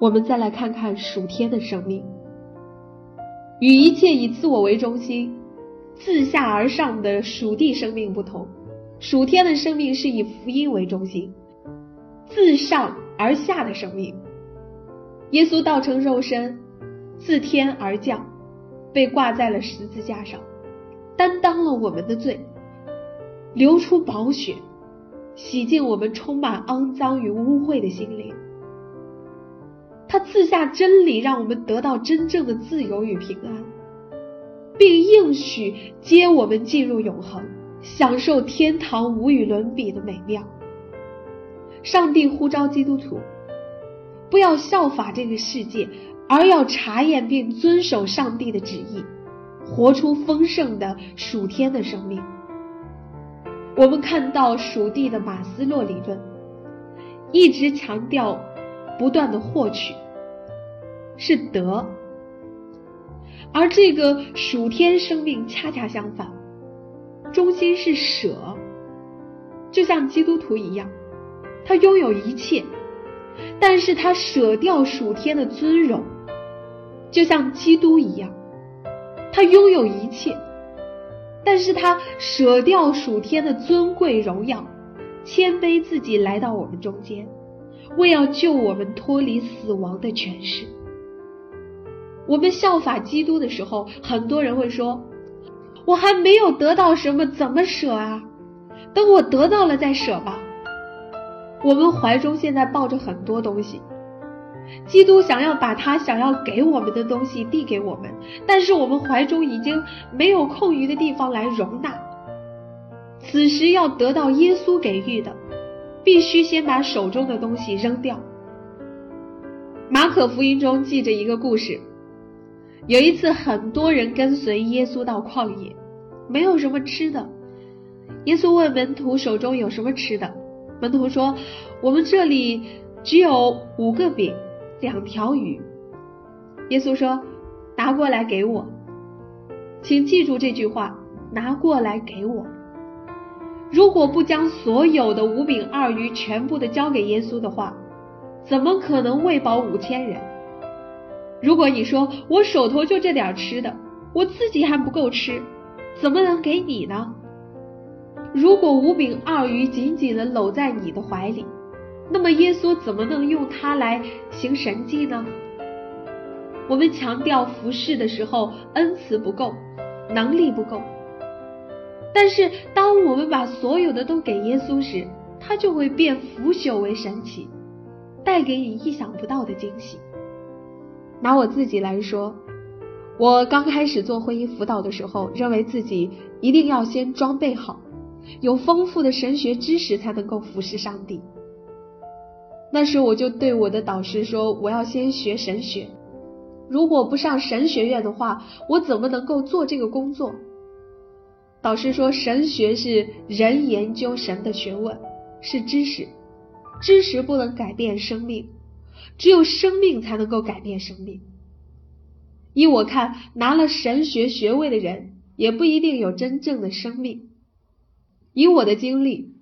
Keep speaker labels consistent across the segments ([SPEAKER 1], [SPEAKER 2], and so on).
[SPEAKER 1] 我们再来看看属天的生命，与一切以自我为中心、自下而上的属地生命不同，属天的生命是以福音为中心、自上而下的生命。耶稣道成肉身，自天而降，被挂在了十字架上，担当了我们的罪，流出宝血，洗净我们充满肮脏与污秽的心灵。他赐下真理，让我们得到真正的自由与平安，并应许接我们进入永恒，享受天堂无与伦比的美妙。上帝呼召基督徒，不要效法这个世界，而要查验并遵守上帝的旨意，活出丰盛的属天的生命。我们看到属地的马斯洛理论，一直强调。不断的获取是得，而这个属天生命恰恰相反，中心是舍，就像基督徒一样，他拥有一切，但是他舍掉属天的尊荣，就像基督一样，他拥有一切，但是他舍掉属天的尊贵荣耀，谦卑自己来到我们中间。为要救我们脱离死亡的权势，我们效法基督的时候，很多人会说：“我还没有得到什么，怎么舍啊？等我得到了再舍吧。”我们怀中现在抱着很多东西，基督想要把他想要给我们的东西递给我们，但是我们怀中已经没有空余的地方来容纳。此时要得到耶稣给予的。必须先把手中的东西扔掉。马可福音中记着一个故事，有一次很多人跟随耶稣到旷野，没有什么吃的。耶稣问门徒手中有什么吃的，门徒说：“我们这里只有五个饼，两条鱼。”耶稣说：“拿过来给我，请记住这句话，拿过来给我。”如果不将所有的五饼二鱼全部的交给耶稣的话，怎么可能喂饱五千人？如果你说我手头就这点吃的，我自己还不够吃，怎么能给你呢？如果五饼二鱼紧紧的搂在你的怀里，那么耶稣怎么能用它来行神迹呢？我们强调服侍的时候，恩慈不够，能力不够。但是，当我们把所有的都给耶稣时，他就会变腐朽为神奇，带给你意想不到的惊喜。拿我自己来说，我刚开始做婚姻辅导的时候，认为自己一定要先装备好，有丰富的神学知识才能够服侍上帝。那时我就对我的导师说：“我要先学神学，如果不上神学院的话，我怎么能够做这个工作？”导师说：“神学是人研究神的学问，是知识。知识不能改变生命，只有生命才能够改变生命。依我看，拿了神学学位的人也不一定有真正的生命。以我的经历，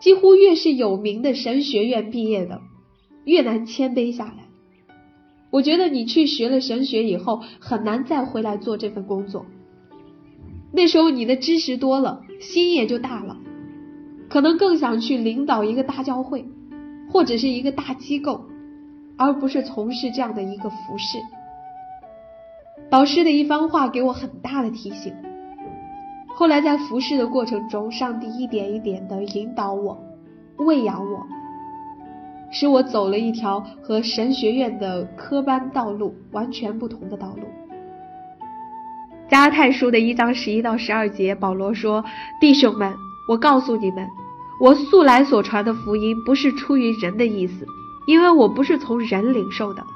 [SPEAKER 1] 几乎越是有名的神学院毕业的，越难谦卑下来。我觉得你去学了神学以后，很难再回来做这份工作。”那时候你的知识多了，心也就大了，可能更想去领导一个大教会，或者是一个大机构，而不是从事这样的一个服饰。导师的一番话给我很大的提醒。后来在服侍的过程中，上帝一点一点的引导我，喂养我，使我走了一条和神学院的科班道路完全不同的道路。加太书的一章十一到十二节，保罗说：“弟兄们，我告诉你们，我素来所传的福音不是出于人的意思，因为我不是从人领受的，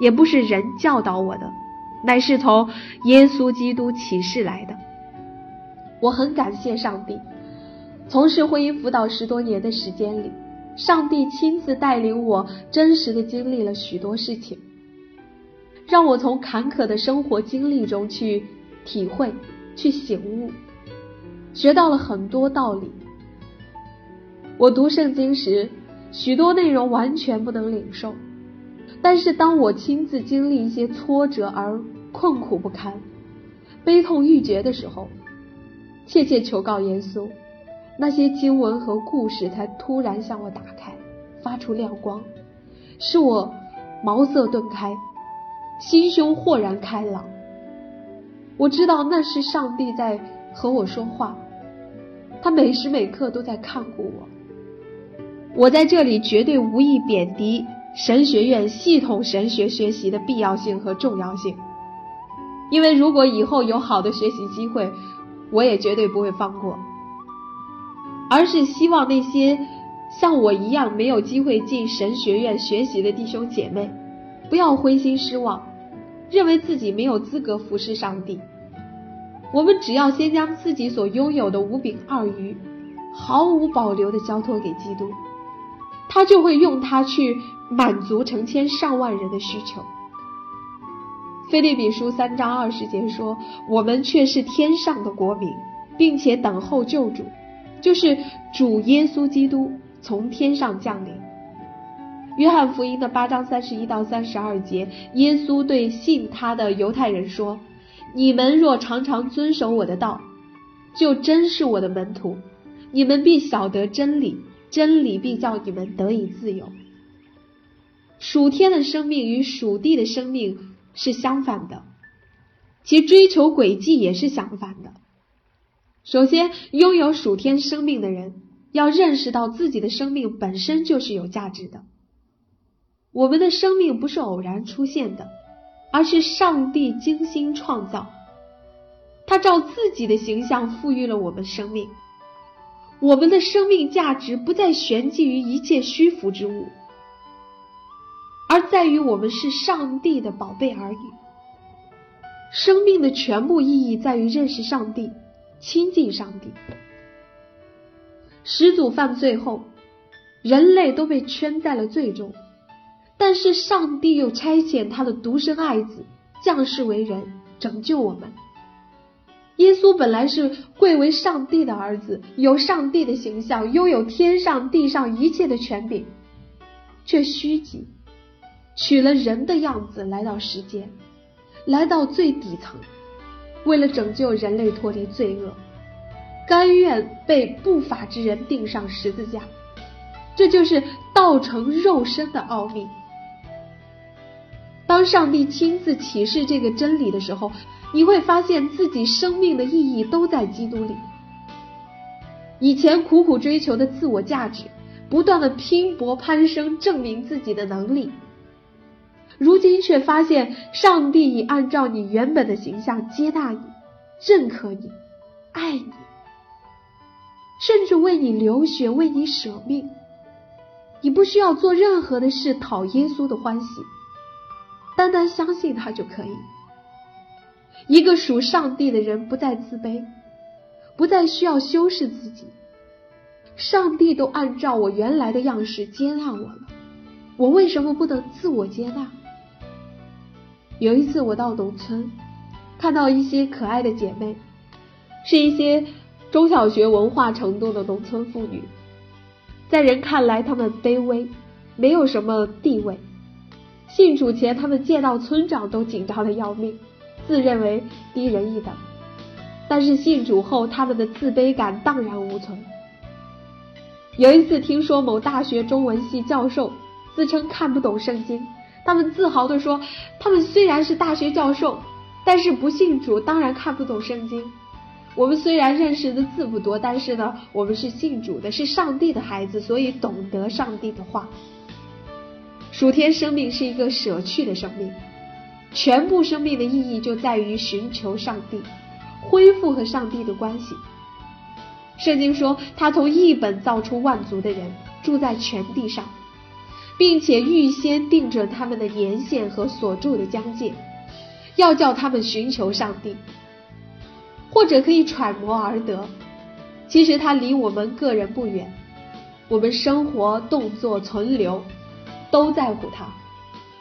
[SPEAKER 1] 也不是人教导我的，乃是从耶稣基督启示来的。我很感谢上帝，从事婚姻辅导十多年的时间里，上帝亲自带领我，真实的经历了许多事情，让我从坎坷的生活经历中去体会、去醒悟，学到了很多道理。我读圣经时，许多内容完全不能领受，但是当我亲自经历一些挫折而困苦不堪、悲痛欲绝的时候，切切求告耶稣，那些经文和故事才突然向我打开，发出亮光，使我茅塞顿开，心胸豁然开朗。我知道那是上帝在和我说话，他每时每刻都在看顾我。我在这里绝对无意贬低神学院系统神学学习的必要性和重要性，因为如果以后有好的学习机会，我也绝对不会放过。而是希望那些像我一样没有机会进神学院学习的弟兄姐妹，不要灰心失望，认为自己没有资格服侍上帝。我们只要先将自己所拥有的五饼二鱼，毫无保留的交托给基督。他就会用它去满足成千上万人的需求。菲利比书三章二十节说：“我们却是天上的国民，并且等候救主，就是主耶稣基督从天上降临。”约翰福音的八章三十一到三十二节，耶稣对信他的犹太人说：“你们若常常遵守我的道，就真是我的门徒，你们必晓得真理。”真理必叫你们得以自由。属天的生命与属地的生命是相反的，其追求轨迹也是相反的。首先，拥有属天生命的人要认识到自己的生命本身就是有价值的。我们的生命不是偶然出现的，而是上帝精心创造，他照自己的形象赋予了我们生命。我们的生命价值不再悬寄于一切虚浮之物，而在于我们是上帝的宝贝儿女。生命的全部意义在于认识上帝，亲近上帝。始祖犯罪后，人类都被圈在了罪中，但是上帝又差遣他的独生爱子降世为人，拯救我们。耶稣本来是贵为上帝的儿子，有上帝的形象，拥有天上地上一切的权柄，却虚己，取了人的样子来到世间，来到最底层，为了拯救人类脱离罪恶，甘愿被不法之人钉上十字架。这就是道成肉身的奥秘。当上帝亲自启示这个真理的时候。你会发现自己生命的意义都在基督里。以前苦苦追求的自我价值，不断的拼搏攀升，证明自己的能力，如今却发现上帝已按照你原本的形象接纳你、认可你、爱你，甚至为你流血、为你舍命。你不需要做任何的事讨耶稣的欢喜，单单相信他就可以。一个属上帝的人不再自卑，不再需要修饰自己。上帝都按照我原来的样式接纳我了，我为什么不能自我接纳？有一次我到农村，看到一些可爱的姐妹，是一些中小学文化程度的农村妇女，在人看来她们卑微，没有什么地位。信主前，他们见到村长都紧张的要命。自认为低人一等，但是信主后，他们的自卑感荡然无存。有一次听说某大学中文系教授自称看不懂圣经，他们自豪地说：“他们虽然是大学教授，但是不信主，当然看不懂圣经。我们虽然认识的字不多，但是呢，我们是信主的，是上帝的孩子，所以懂得上帝的话。属天生命是一个舍去的生命。”全部生命的意义就在于寻求上帝，恢复和上帝的关系。圣经说，他从一本造出万族的人，住在全地上，并且预先定准他们的年限和所住的疆界，要叫他们寻求上帝。或者可以揣摩而得，其实他离我们个人不远，我们生活、动作、存留都在乎他。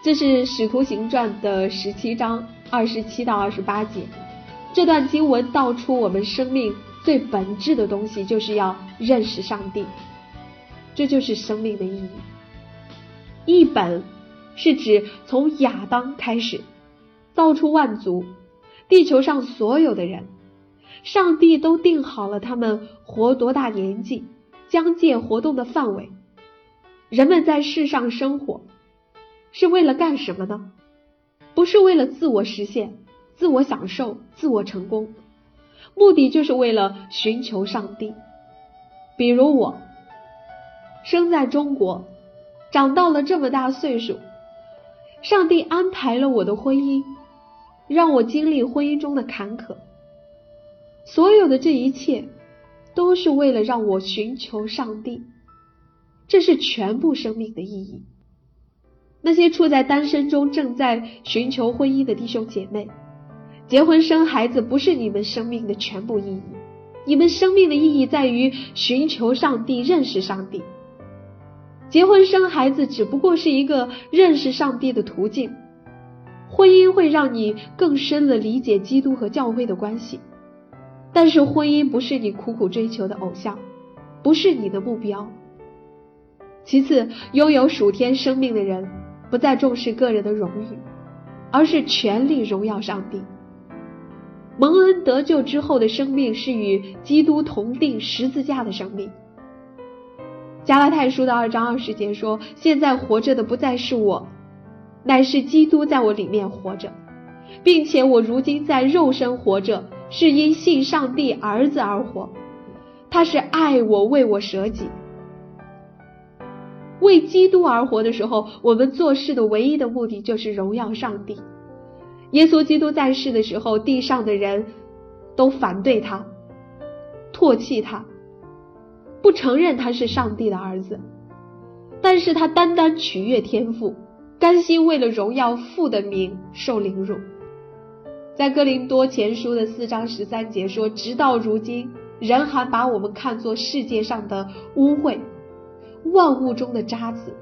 [SPEAKER 1] 这是《使徒行传》的十七章二十七到二十八节。这段经文道出我们生命最本质的东西，就是要认识上帝。这就是生命的意义。一本是指从亚当开始造出万族，地球上所有的人。上帝都定好了他们活多大年纪，疆界活动的范围。人们在世上生活是为了干什么呢？不是为了自我实现、自我享受、自我成功，目的就是为了寻求上帝。比如我生在中国，长到了这么大岁数，上帝安排了我的婚姻，让我经历婚姻中的坎坷。所有的这一切，都是为了让我寻求上帝，这是全部生命的意义。那些处在单身中正在寻求婚姻的弟兄姐妹，结婚生孩子不是你们生命的全部意义，你们生命的意义在于寻求上帝、认识上帝。结婚生孩子只不过是一个认识上帝的途径，婚姻会让你更深的理解基督和教会的关系。但是婚姻不是你苦苦追求的偶像，不是你的目标。其次，拥有属天生命的人不再重视个人的荣誉，而是全力荣耀上帝。蒙恩得救之后的生命是与基督同定十字架的生命。加拉太书的二章二十节说：“现在活着的不再是我，乃是基督在我里面活着，并且我如今在肉身活着。”是因信上帝儿子而活，他是爱我，为我舍己，为基督而活的时候，我们做事的唯一的目的就是荣耀上帝。耶稣基督在世的时候，地上的人都反对他，唾弃他，不承认他是上帝的儿子，但是他单单取悦天父，甘心为了荣耀父的名受凌辱。在哥林多前书的四章十三节说：“直到如今，人还把我们看作世界上的污秽，万物中的渣子。”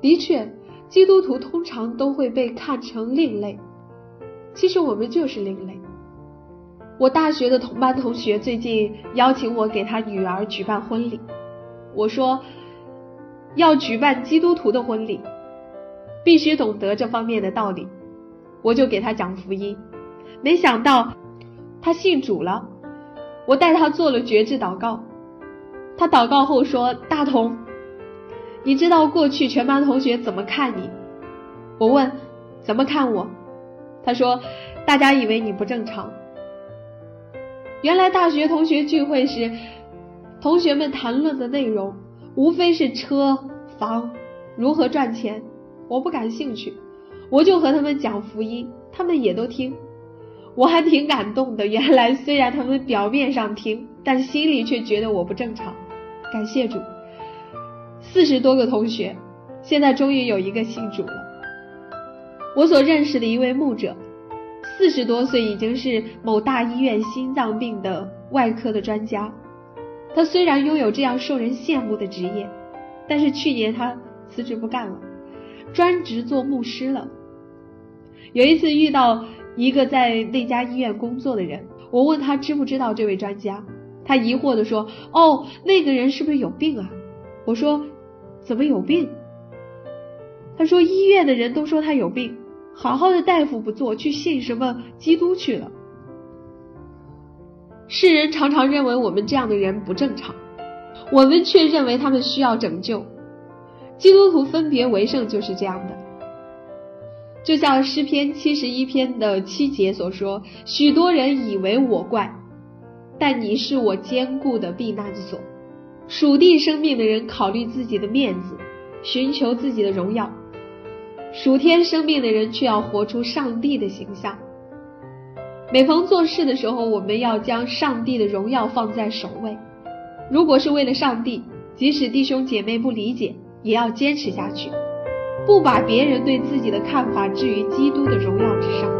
[SPEAKER 1] 的确，基督徒通常都会被看成另类。其实我们就是另类。我大学的同班同学最近邀请我给他女儿举办婚礼，我说要举办基督徒的婚礼，必须懂得这方面的道理，我就给他讲福音。没想到他信主了，我带他做了绝志祷告。他祷告后说：“大同，你知道过去全班同学怎么看你？”我问：“怎么看我？”他说：“大家以为你不正常。”原来大学同学聚会时，同学们谈论的内容无非是车房如何赚钱，我不感兴趣，我就和他们讲福音，他们也都听。我还挺感动的。原来虽然他们表面上听，但心里却觉得我不正常。感谢主，四十多个同学，现在终于有一个信主了。我所认识的一位牧者，四十多岁已经是某大医院心脏病的外科的专家。他虽然拥有这样受人羡慕的职业，但是去年他辞职不干了，专职做牧师了。有一次遇到。一个在那家医院工作的人，我问他知不知道这位专家，他疑惑的说：“哦，那个人是不是有病啊？”我说：“怎么有病？”他说：“医院的人都说他有病，好好的大夫不做，去信什么基督去了。”世人常常认为我们这样的人不正常，我们却认为他们需要拯救。基督徒分别为圣就是这样的。就像诗篇七十一篇的七节所说，许多人以为我怪，但你是我坚固的避难所。属地生命的人考虑自己的面子，寻求自己的荣耀；属天生命的人却要活出上帝的形象。每逢做事的时候，我们要将上帝的荣耀放在首位，如果是为了上帝，即使弟兄姐妹不理解，也要坚持下去，不把别人对自己的看法置于基督的荣耀之上。